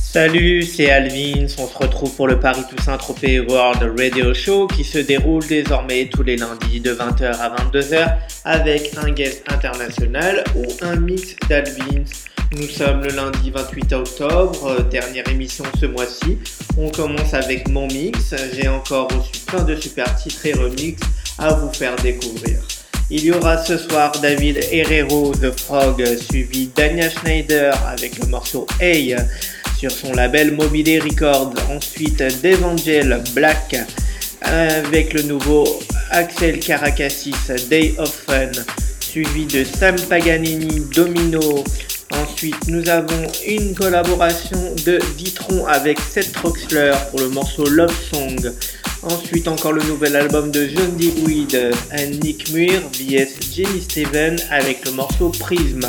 Salut, c'est Alvin. On se retrouve pour le Paris Toussaint Tropez World Radio Show qui se déroule désormais tous les lundis de 20h à 22h avec un guest international ou un mix d'Alvin. Nous sommes le lundi 28 octobre, euh, dernière émission ce mois-ci. On commence avec mon mix. J'ai encore reçu plein de super titres et remix à vous faire découvrir. Il y aura ce soir David Herrero, The Frog, suivi d'Anya Schneider avec le morceau Hey sur son label Mobile Records. Ensuite, Devangel Black avec le nouveau Axel Caracassis Day of Fun, suivi de Sam Paganini Domino. Ensuite, nous avons une collaboration de Ditron avec Seth Troxler pour le morceau Love Song. Ensuite, encore le nouvel album de John DeWitt et Nick Muir vs Jenny Steven avec le morceau Prism.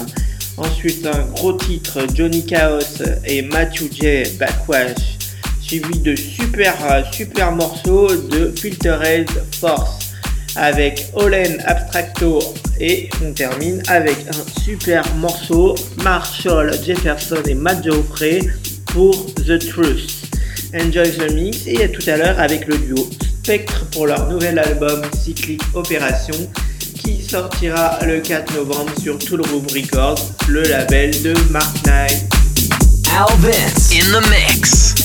Ensuite, un gros titre, Johnny Chaos et Matthew J. Backwash, suivi de super, super morceaux de Filtered Force avec Olen Abstracto et on termine avec un super morceau Marshall Jefferson et Matt Geoffrey pour The Truth. Enjoy the mix et à tout à l'heure avec le duo Spectre pour leur nouvel album Cyclic Opération qui sortira le 4 novembre sur Tool Room Records, le label de Mark Knight. Alvin in the mix.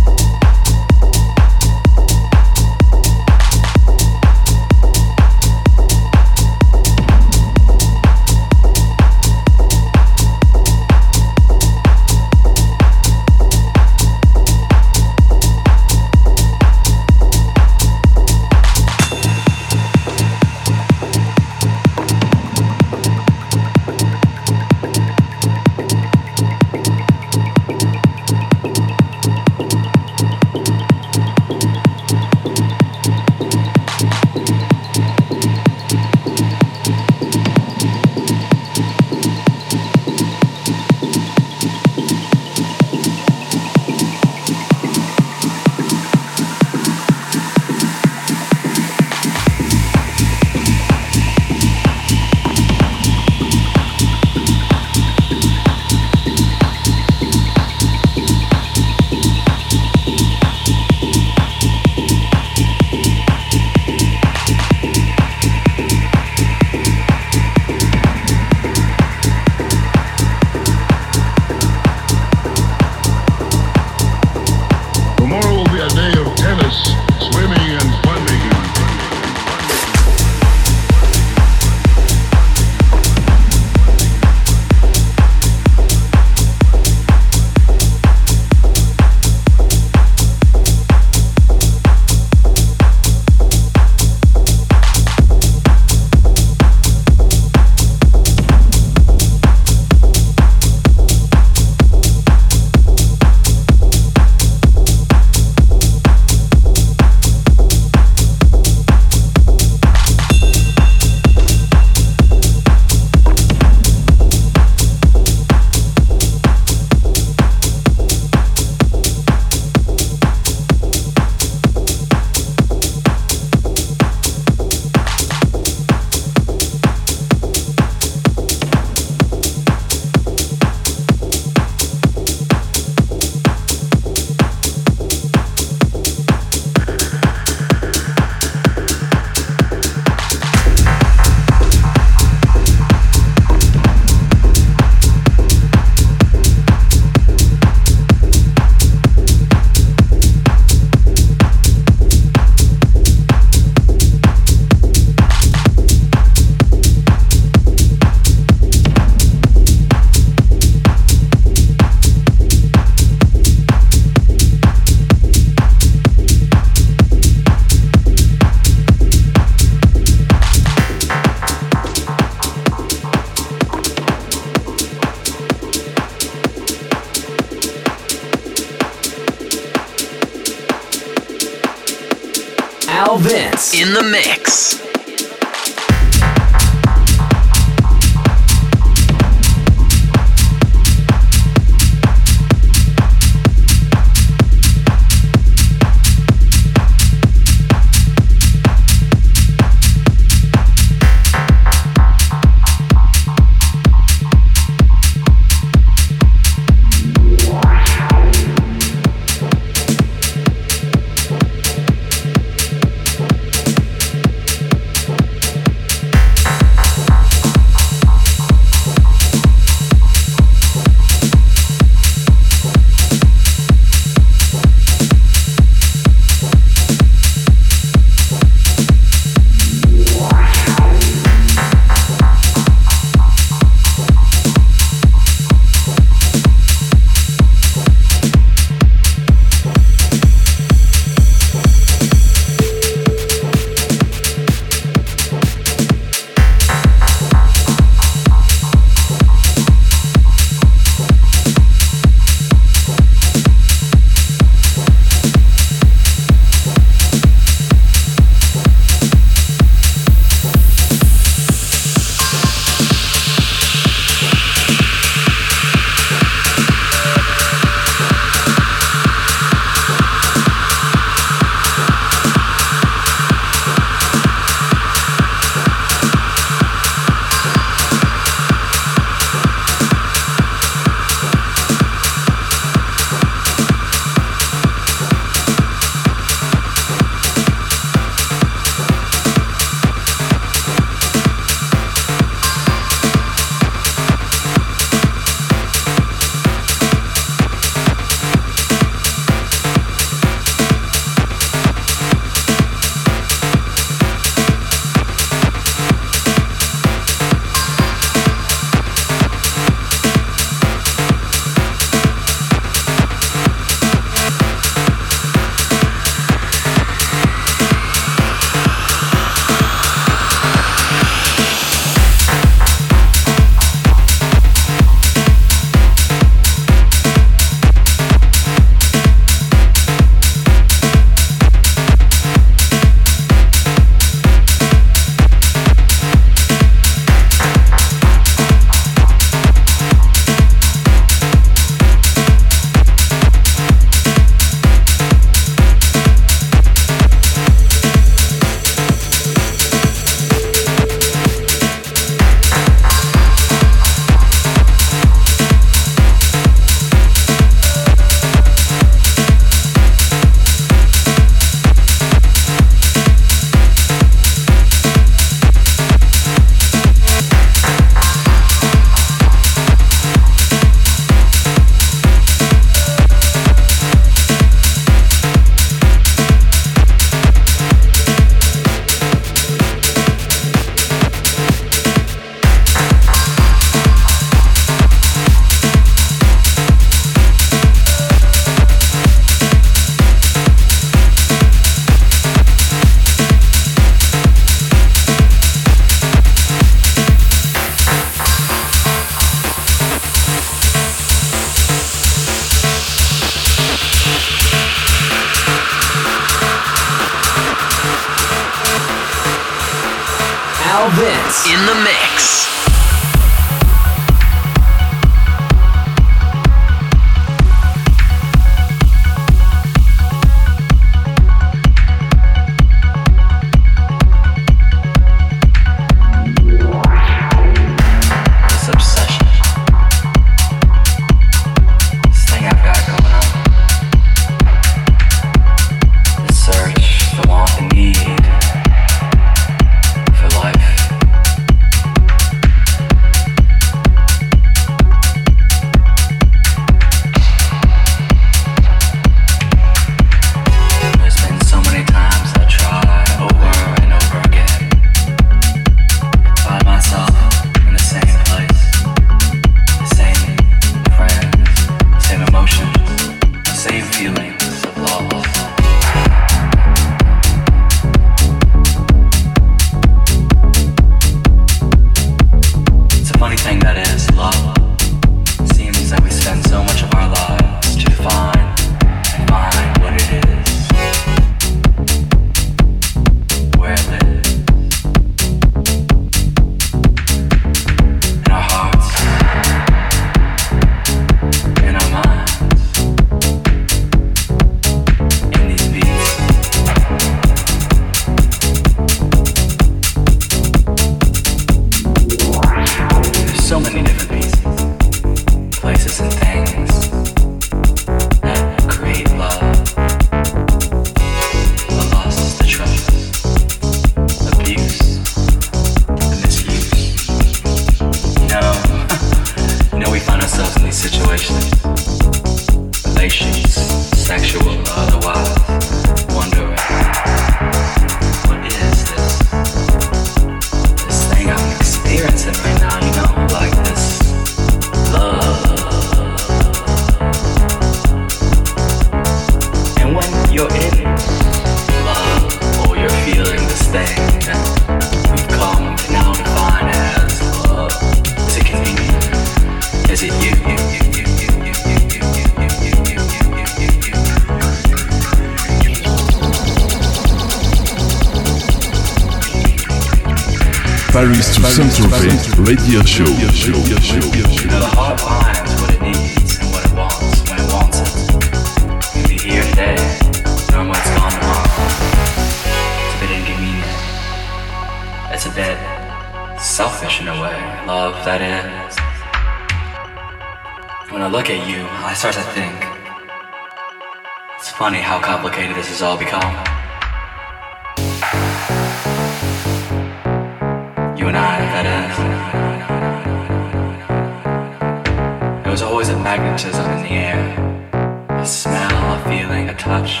magnetism in the air, a smell, a feeling, a touch,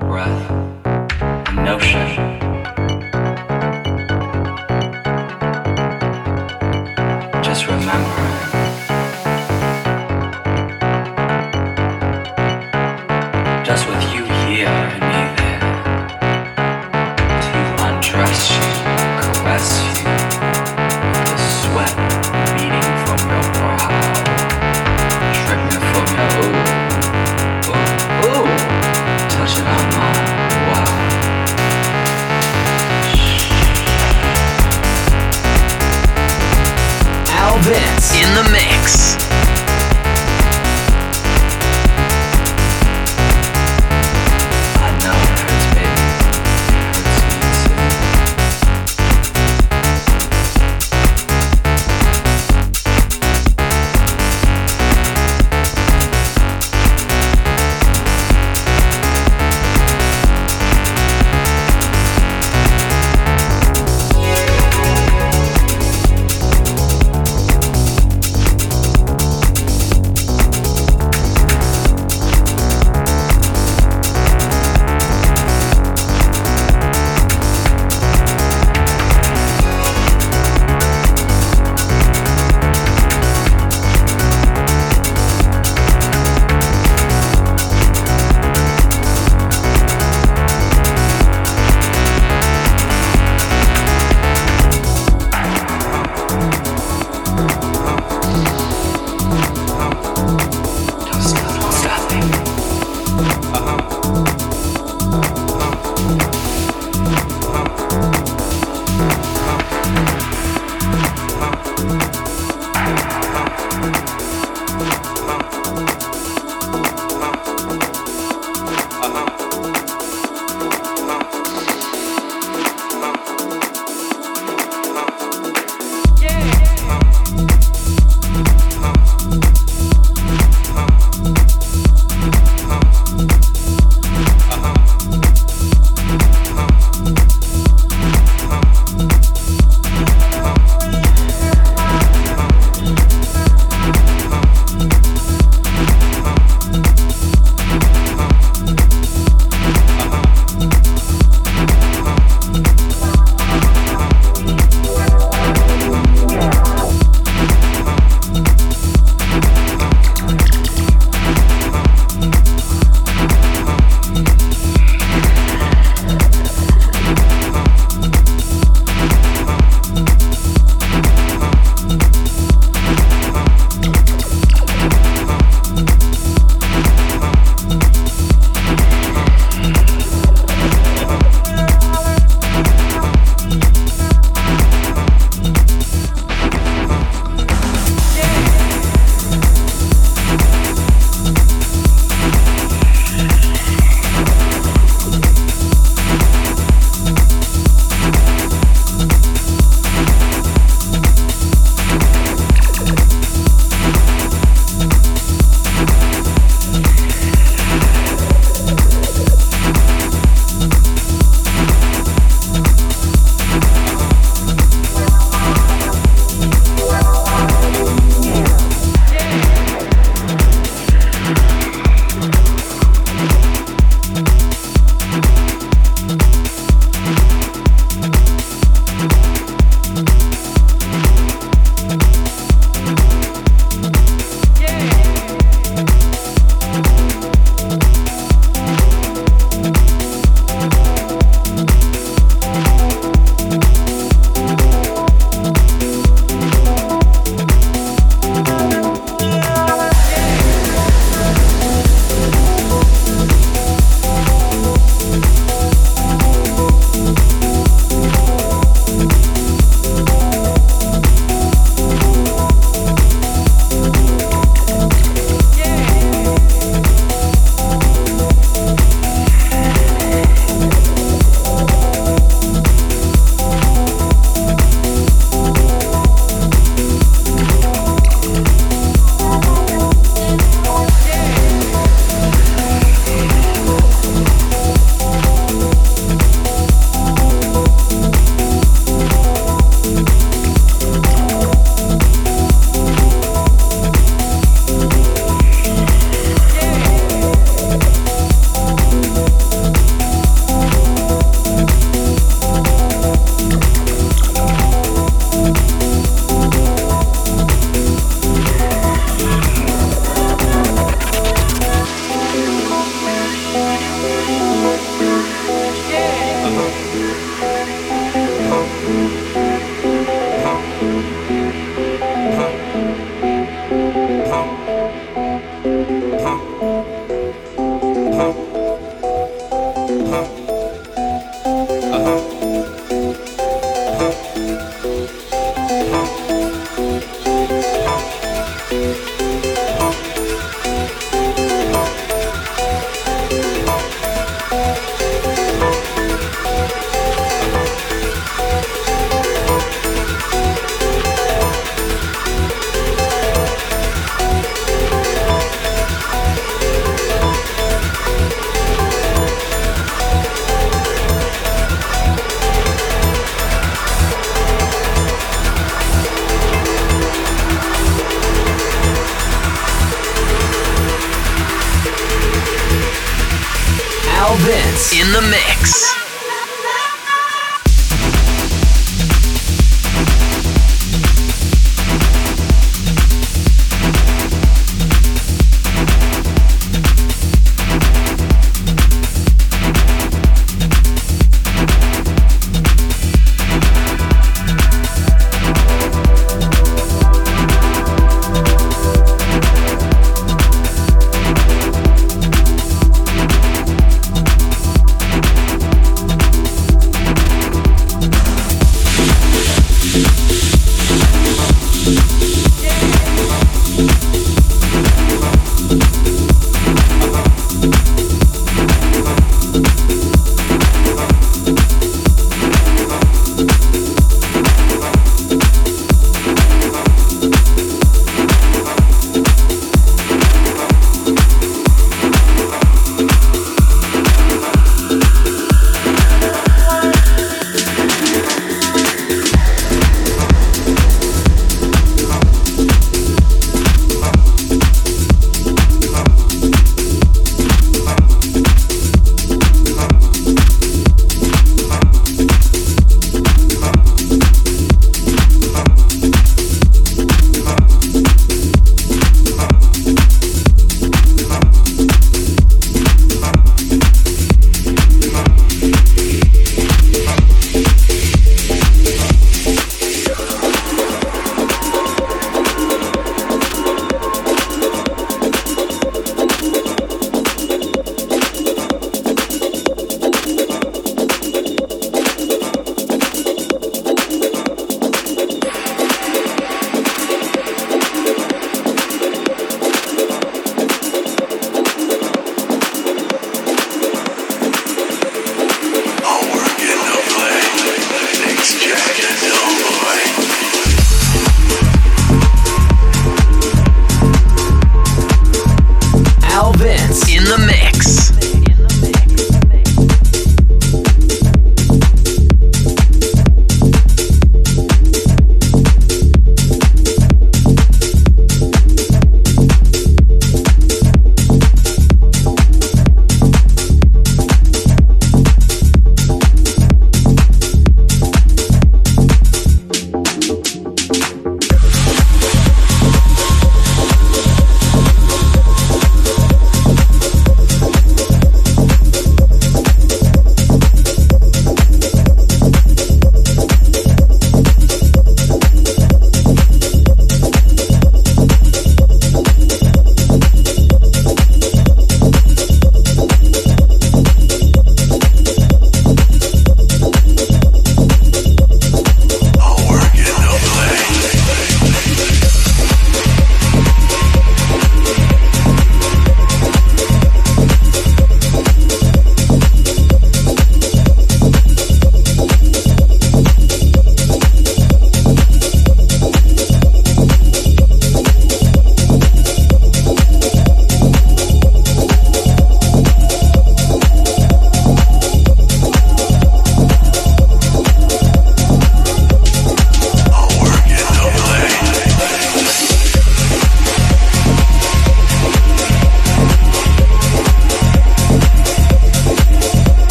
breath, a notion.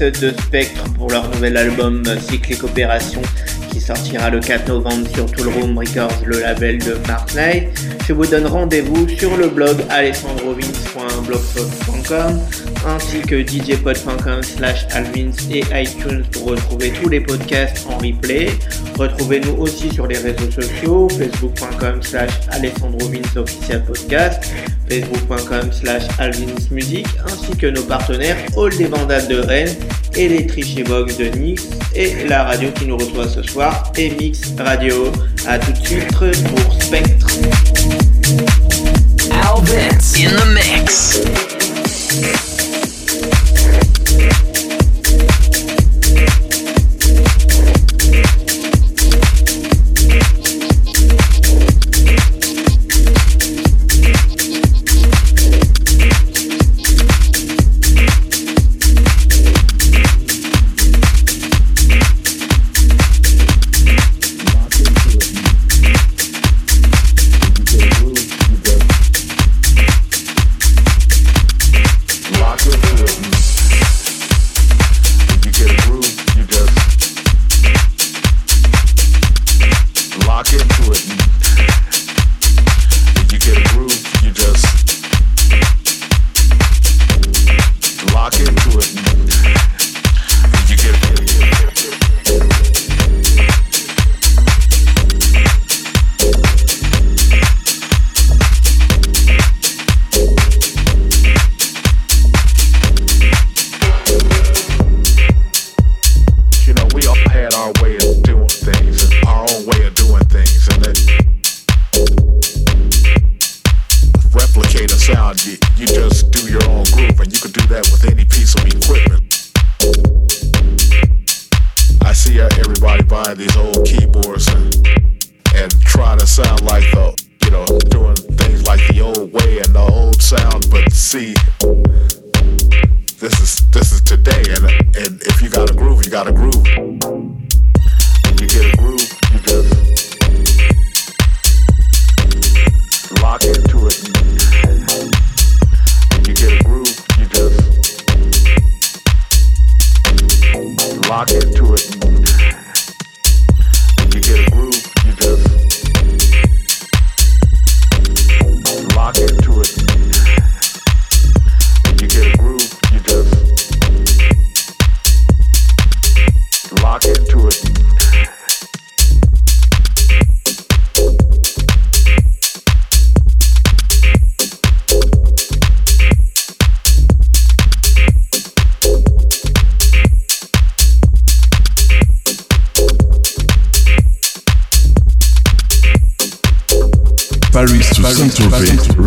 De Spectre pour leur nouvel album Cyclic Opération qui sortira le 4 novembre sur Toolroom Records, le label de Mark Knight. Je vous donne rendez-vous sur le blog alessandrovins.blogspot.com ainsi que djpod.com slash alvins et iTunes pour retrouver tous les podcasts en replay. Retrouvez-nous aussi sur les réseaux sociaux, facebook.com slash podcast, facebook.com slash alvinsmusic, que nos partenaires All des Vandales de Rennes et les Box de Nix et la radio qui nous reçoit ce soir, Mix Radio. A tout de suite pour Spectre.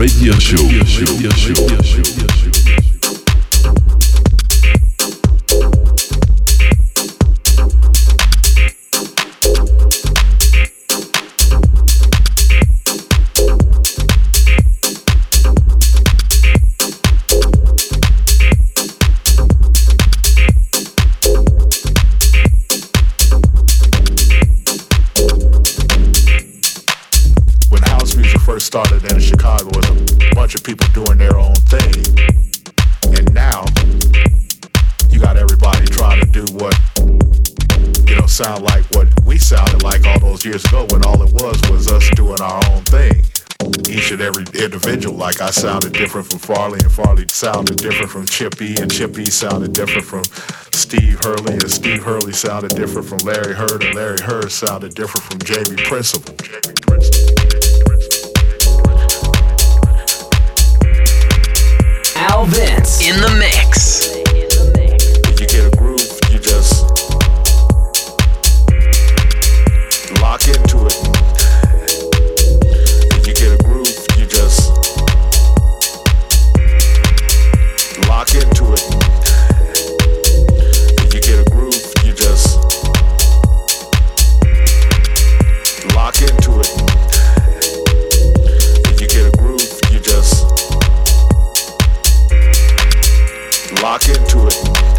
Radio Show. Radio Show. Radio Show. started in Chicago with a bunch of people doing their own thing. And now you got everybody trying to do what, you know, sound like what we sounded like all those years ago when all it was was us doing our own thing. Each and every individual, like I sounded different from Farley, and Farley sounded different from Chippy, and Chippy sounded different from Steve Hurley, and Steve Hurley sounded different from Larry Hurd, and Larry Hurd sounded different from Jamie Principal. Jamie Principal. Vince in the mix. Paris to Saint-Tropez